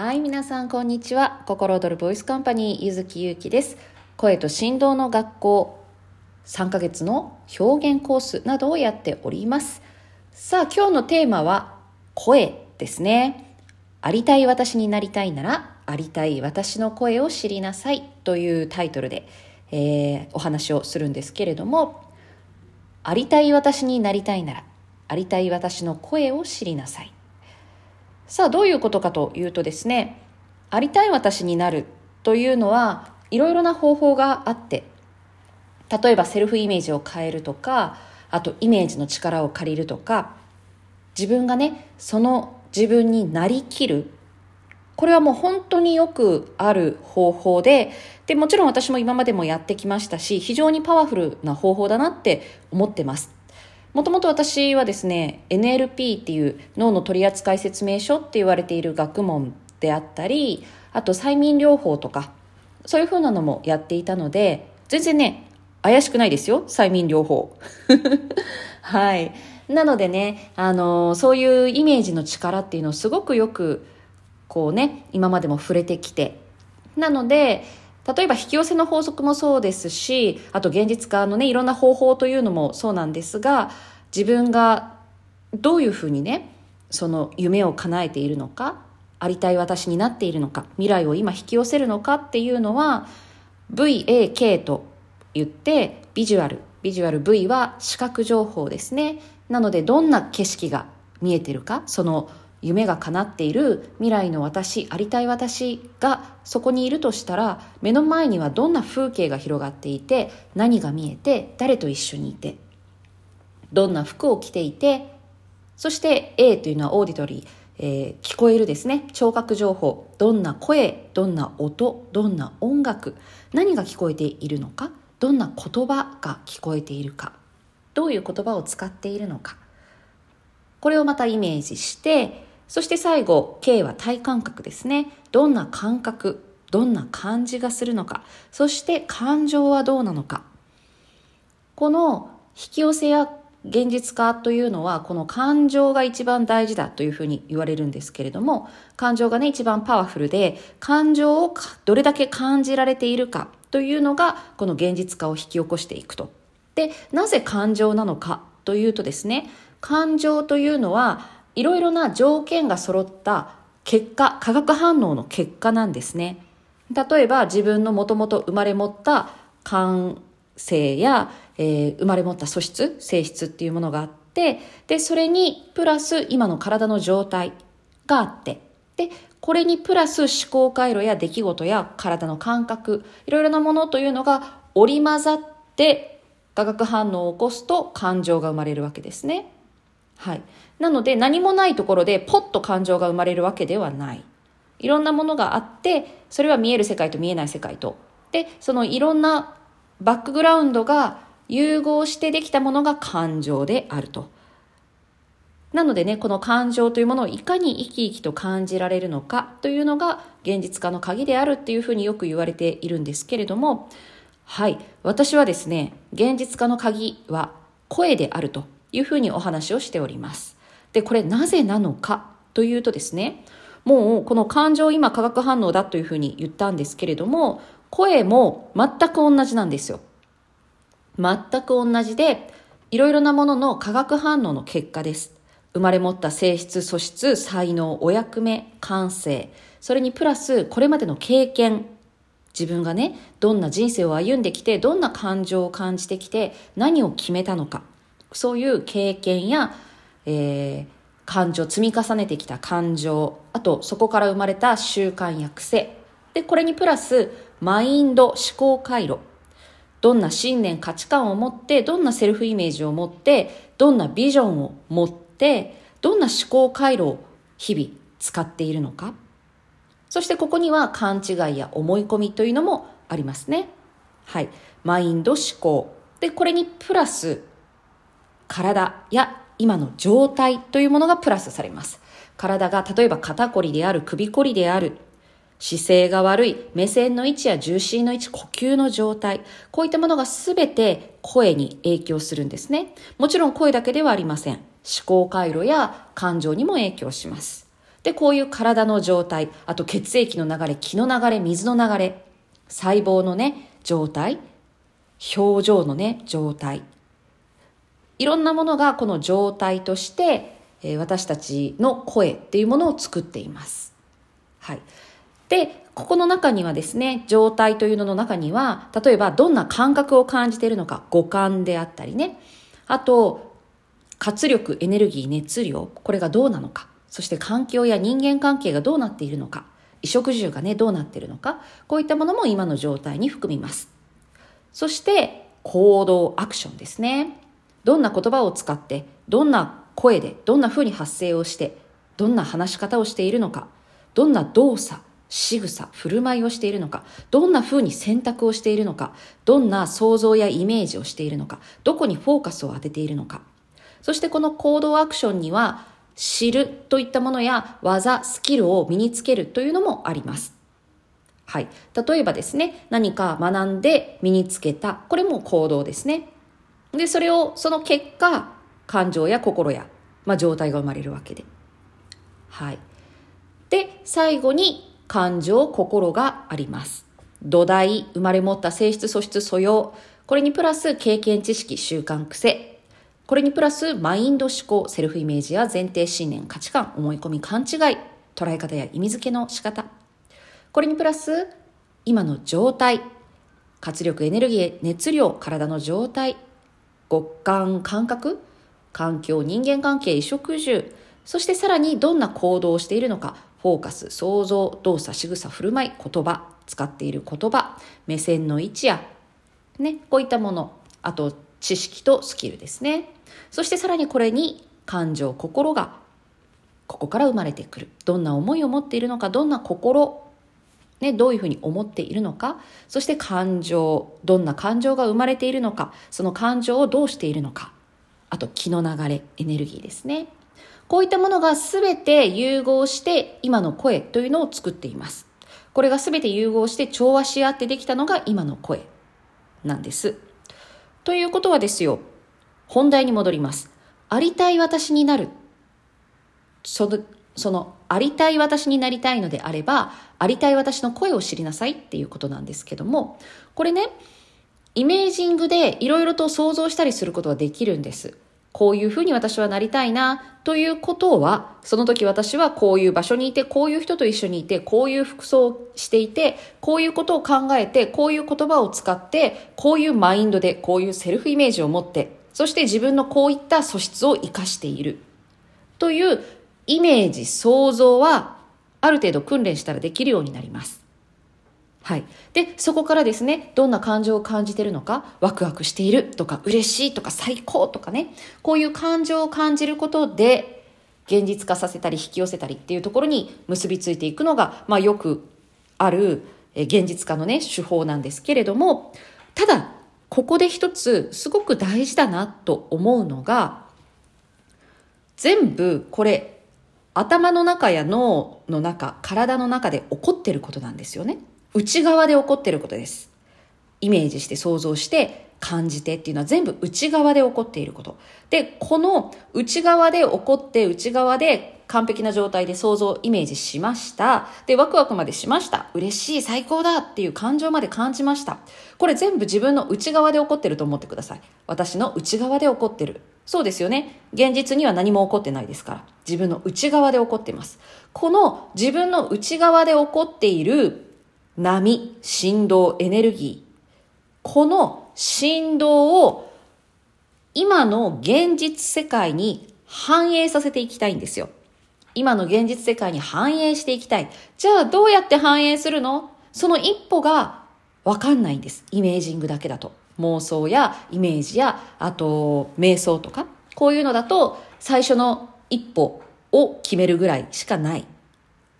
はい、皆さんこんにちは。心躍るボイスカンパニー、ゆずきゆうきです。声と振動の学校、3ヶ月の表現コースなどをやっております。さあ、今日のテーマは、声ですね。ありたい私になりたいなら、ありたい私の声を知りなさいというタイトルで、えーお話をするんですけれども、ありたい私になりたいなら、ありたい私の声を知りなさい。さあどういうことかというとですねありたい私になるというのはいろいろな方法があって例えばセルフイメージを変えるとかあとイメージの力を借りるとか自分がねその自分になりきる。これはもう本当によくある方法ででもちろん私も今までもやってきましたし非常にパワフルな方法だなって思ってます。もともと私はですね NLP っていう脳の取扱説明書って言われている学問であったりあと催眠療法とかそういうふうなのもやっていたので全然ね怪しくないですよ催眠療法。はい。なのでねあのそういうイメージの力っていうのをすごくよくこうね今までも触れてきて。なので例えば引き寄せの法則もそうですしあと現実化のねいろんな方法というのもそうなんですが自分がどういうふうにねその夢を叶えているのかありたい私になっているのか未来を今引き寄せるのかっていうのは VAK と言ってビジュアルビジュアル V は視覚情報ですね。なのでどんな景色が見えてるかその夢が叶っている未来の私ありたい私がそこにいるとしたら目の前にはどんな風景が広がっていて何が見えて誰と一緒にいてどんな服を着ていてそして A というのはオーディトリー、えー聞こえるですね。聴覚情報。どんな声どんな音どんな音楽何が聞こえているのかどんな言葉が聞こえているかどういう言葉を使っているのか。これをまたイメージしてそして最後 K は体感覚ですね。どんな感覚どんな感じがするのか。そして感情はどうなのか。この引き寄せや現実化というのはこの感情が一番大事だというふうに言われるんですけれども感情がね一番パワフルで感情をどれだけ感じられているかというのがこの現実化を引き起こしていくと。でなぜ感情なのかというとですね感情というのはいろいろな条件が揃った結果化学反応の結果なんですね。例えば自分のもともと生まれ持った感性や、えー生まれ持った素質性質っていうものがあってでそれにプラス今の体の状態があってでこれにプラス思考回路や出来事や体の感覚いろいろなものというのが織り交ざって化学反応を起こすと感情が生まれるわけですね。はい。なので何もないところでポッと感情が生まれるわけではない。いろんなものがあって、それは見える世界と見えない世界と。で、そのいろんなバックグラウンドが融合してできたものが感情であると。なのでね、この感情というものをいかに生き生きと感じられるのかというのが現実化の鍵であるっていうふうによく言われているんですけれども、はい。私はですね、現実化の鍵は声であるというふうにお話をしております。で、これなぜなのかというとですね、もうこの感情今化学反応だというふうに言ったんですけれども、声も全く同じなんですよ。全く同じで、いろいろなものの化学反応の結果です。生まれ持った性質、素質、才能、お役目、感性、それにプラスこれまでの経験、自分がね、どんな人生を歩んできて、どんな感情を感じてきて、何を決めたのか、そういう経験や、えー感情、積み重ねてきた感情、あとそこから生まれた習慣や癖、で、これにプラスマインド、思考回路、どんな信念、価値観を持って、どんなセルフイメージを持って、どんなビジョンを持って、どんな思考回路を日々使っているのか。そしてここには勘違いや思い込みというのもありますね。はい。マインド、思考。で、これにプラス体や今の状態というものがプラスされます。体が例えば肩こりである、首こりである、姿勢が悪い、目線の位置や重心の位置、呼吸の状態、こういったものがすべて声に影響するんですね。もちろん声だけではありません。思考回路や感情にも影響します。で、こういう体の状態、あと血液の流れ、気の流れ、水の流れ、細胞のね、状態、表情のね、状態。いろんなものがこの状態として、え私たちの声っていうものを作っています。はい。で、ここの中にはですね、状態というのの中には、例えばどんな感覚を感じているのか、五感であったりね。あと、活力、エネルギー、熱量、これがどうなのか。そして環境や人間関係がどうなっているのか。衣食住がね、どうなっているのか。こういったものも今の状態に含みます。そして、行動、アクションですね。どんな言葉を使って、どんな声で、どんな風に発声をして、どんな話し方をしているのか。どんな動作、仕草、振る舞いをしているのか、どんな風に選択をしているのか、どんな想像やイメージをしているのか、どこにフォーカスを当てているのか。そしてこの行動アクションには、知るといったものや技、スキルを身につけるというのもあります。はい。例えばですね、何か学んで身につけた。これも行動ですね。で、それを、その結果、感情や心や、まあ、状態が生まれるわけで。はい。で、最後に感情、心があります。土台、生まれ持った性質、素質、素養。これにプラス経験、知識、習慣、癖。これにプラスマインド思考、セルフイメージや前提信念、価値観、思い込み、勘違い、捉え方や意味付けの仕方。これにプラス今の状態、活力、エネルギー、熱量、体の状態、五感、感覚、環境、人間関係、衣食住、そしてさらにどんな行動をしているのか、フォーカス、想像、動作、仕草、振る舞い、言葉、使っている言葉、目線の位置や、ね、こういったもの、あと知識とスキルですね。そしてさらにこれに感情、心がここから生まれてくる。どんな思いを持っているのか、どんな心、ね、どういうふうに思っているのか、そして感情、どんな感情が生まれているのか、その感情をどうしているのか、あと気の流れ、エネルギーですね。こういったものが全て融合して今の声というのを作っています。これが全て融合して調和し合ってできたのが今の声なんです。ということはですよ、本題に戻ります。ありたい私になる。その、その、ありたい私になりたいのであれば、ありたい私の声を知りなさいっていうことなんですけども、これね、イメージングでいろいろと想像したりすることができるんです。こういうふうに私はなりたいな、ということは、その時私はこういう場所にいて、こういう人と一緒にいて、こういう服装をしていて、こういうことを考えて、こういう言葉を使って、こういうマインドで、こういうセルフイメージを持って、そして自分のこういった素質を活かしている。というイメージ、想像は、ある程度訓練したらできるようになります。はい。で、そこからですね、どんな感情を感じているのか、ワクワクしているとか、嬉しいとか、最高とかね、こういう感情を感じることで、現実化させたり引き寄せたりっていうところに結びついていくのが、まあよくある現実化のね、手法なんですけれども、ただ、ここで一つすごく大事だなと思うのが、全部これ頭の中や脳の中、体の中で起こってることなんですよね。内側で起こってることです。イメージして想像して感じてっていうのは全部内側で起こっていること。で、この内側で起こって内側で完璧な状態で想像、イメージしました。で、ワクワクまでしました。嬉しい、最高だっていう感情まで感じました。これ全部自分の内側で起こってると思ってください。私の内側で起こってる。そうですよね。現実には何も起こってないですから。自分の内側で起こってます。この自分の内側で起こっている波、振動、エネルギー。この振動を今の現実世界に反映させていきたいんですよ。今の現実世界に反映していきたい。じゃあどうやって反映するの？その一歩がわかんないんです。イメージングだけだと。妄想やイメージや、あと瞑想とか、こういうのだと最初の一歩を決めるぐらいしかない。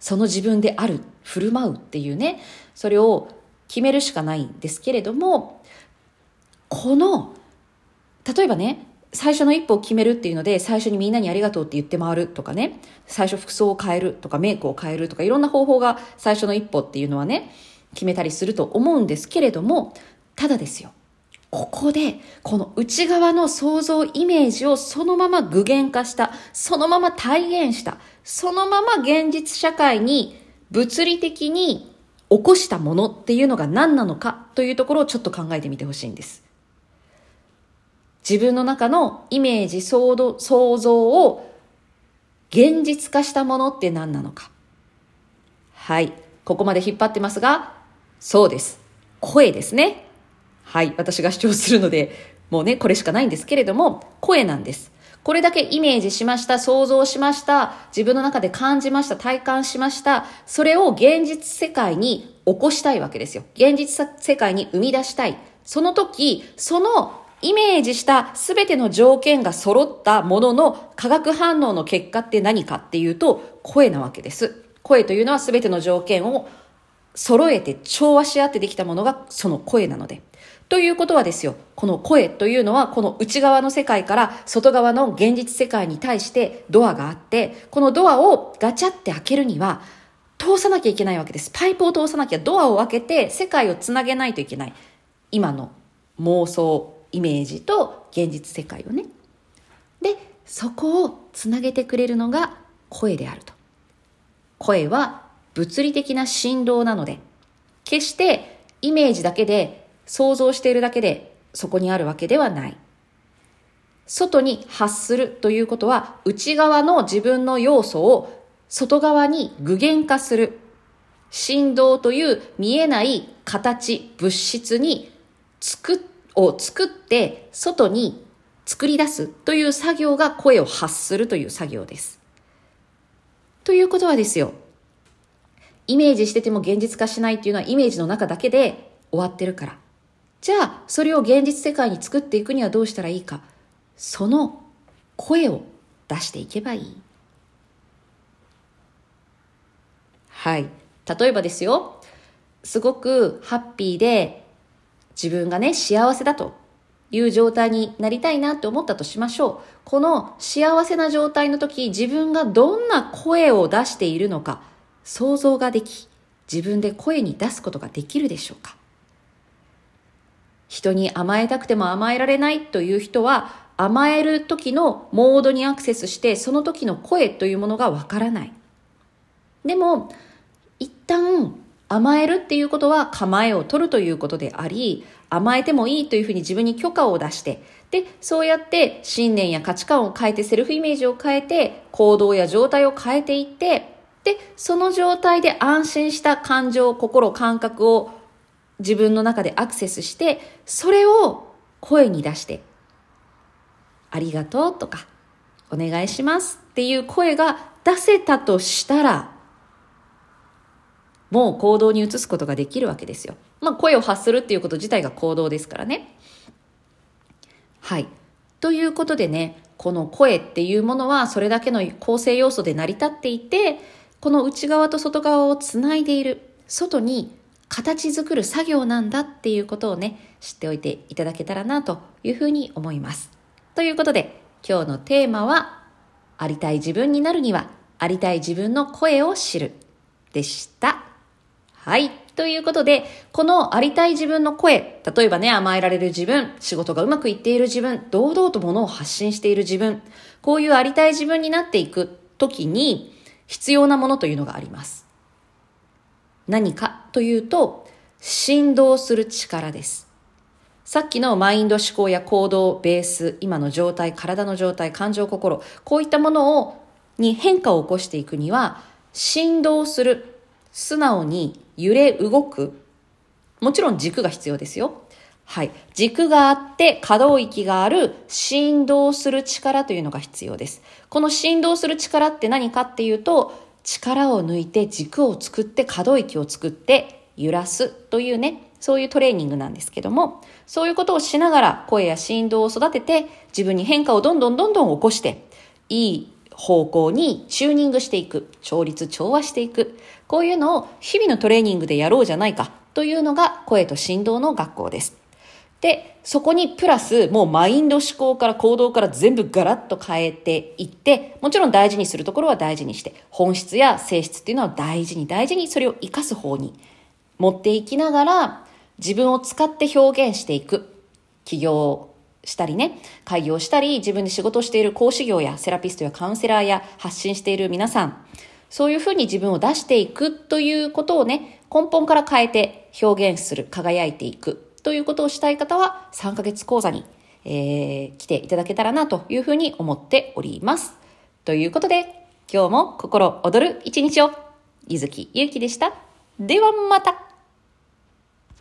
その自分である、振る舞うっていうね、それを決めるしかないんですけれども、この、例えばね、最初の一歩を決めるっていうので、最初にみんなにありがとうって言って回るとかね、最初服装を変えるとかメイクを変えるとかいろんな方法が最初の一歩っていうのはね、決めたりすると思うんですけれども、ただですよ。ここで、この内側の想像イメージをそのまま具現化した、そのまま体現した、そのまま現実社会に物理的に起こしたものっていうのが何なのかというところをちょっと考えてみてほしいんです。自分の中のイメージ、想像を現実化したものって何なのか。はい。ここまで引っ張ってますが、そうです。声ですね。はい。私が主張するので、もうね、これしかないんですけれども、声なんです。これだけイメージしました、想像しました、自分の中で感じました、体感しました。それを現実世界に起こしたいわけですよ。現実世界に生み出したい。その時、そのイメージした全ての条件が揃ったものの化学反応の結果って何かっていうと、声なわけです。声というのは全ての条件を揃えて調和し合ってできたものがその声なので。ということはですよ、この声というのはこの内側の世界から外側の現実世界に対してドアがあって、このドアをガチャって開けるには通さなきゃいけないわけです。パイプを通さなきゃドアを開けて世界をつなげないといけない。今の妄想、イメージと現実世界をね。で、そこをつなげてくれるのが声であると。声は物理的な振動なので、決してイメージだけで想像しているだけでそこにあるわけではない。外に発するということは内側の自分の要素を外側に具現化する。振動という見えない形、物質に作を作って外に作り出すという作業が声を発するという作業です。ということはですよ。イメージしてても現実化しないっていうのはイメージの中だけで終わってるから。じゃあ、それを現実世界に作っていくにはどうしたらいいか。その声を出していけばいい。はい。例えばですよ。すごくハッピーで自分がね、幸せだという状態になりたいなって思ったとしましょう。この幸せな状態の時、自分がどんな声を出しているのか想像ができ、自分で声に出すことができるでしょうか人に甘えたくても甘えられないという人は甘える時のモードにアクセスしてその時の声というものがわからない。でも一旦甘えるっていうことは構えを取るということであり甘えてもいいというふうに自分に許可を出してでそうやって信念や価値観を変えてセルフイメージを変えて行動や状態を変えていってでその状態で安心した感情心感覚を自分の中でアクセスして、それを声に出して、ありがとうとか、お願いしますっていう声が出せたとしたら、もう行動に移すことができるわけですよ。まあ声を発するっていうこと自体が行動ですからね。はい。ということでね、この声っていうものはそれだけの構成要素で成り立っていて、この内側と外側をつないでいる、外に形作る作業なんだっていうことをね、知っておいていただけたらなというふうに思います。ということで、今日のテーマは、ありたい自分になるには、ありたい自分の声を知るでした。はい。ということで、このありたい自分の声、例えばね、甘えられる自分、仕事がうまくいっている自分、堂々と物を発信している自分、こういうありたい自分になっていくときに必要なものというのがあります。何かというと、振動する力です。さっきのマインド思考や行動、ベース、今の状態、体の状態、感情、心、こういったものを、に変化を起こしていくには、振動する、素直に揺れ動く、もちろん軸が必要ですよ。はい。軸があって可動域がある振動する力というのが必要です。この振動する力って何かっていうと、力を抜いて軸を作って可動域を作って揺らすというね、そういうトレーニングなんですけども、そういうことをしながら声や振動を育てて自分に変化をどんどんどんどん起こして、いい方向にチューニングしていく、調律調和していく、こういうのを日々のトレーニングでやろうじゃないかというのが声と振動の学校です。で、そこにプラス、もうマインド思考から行動から全部ガラッと変えていって、もちろん大事にするところは大事にして、本質や性質っていうのは大事に大事にそれを活かす方に持っていきながら、自分を使って表現していく。起業したりね、開業したり、自分で仕事している講師業やセラピストやカウンセラーや発信している皆さん、そういうふうに自分を出していくということをね、根本から変えて表現する、輝いていくということをしたい方は3ヶ月講座に、えー、来ていただけたらなというふうに思っております。ということで、今日も心躍る一日を、ゆずきゆうきでした。ではまた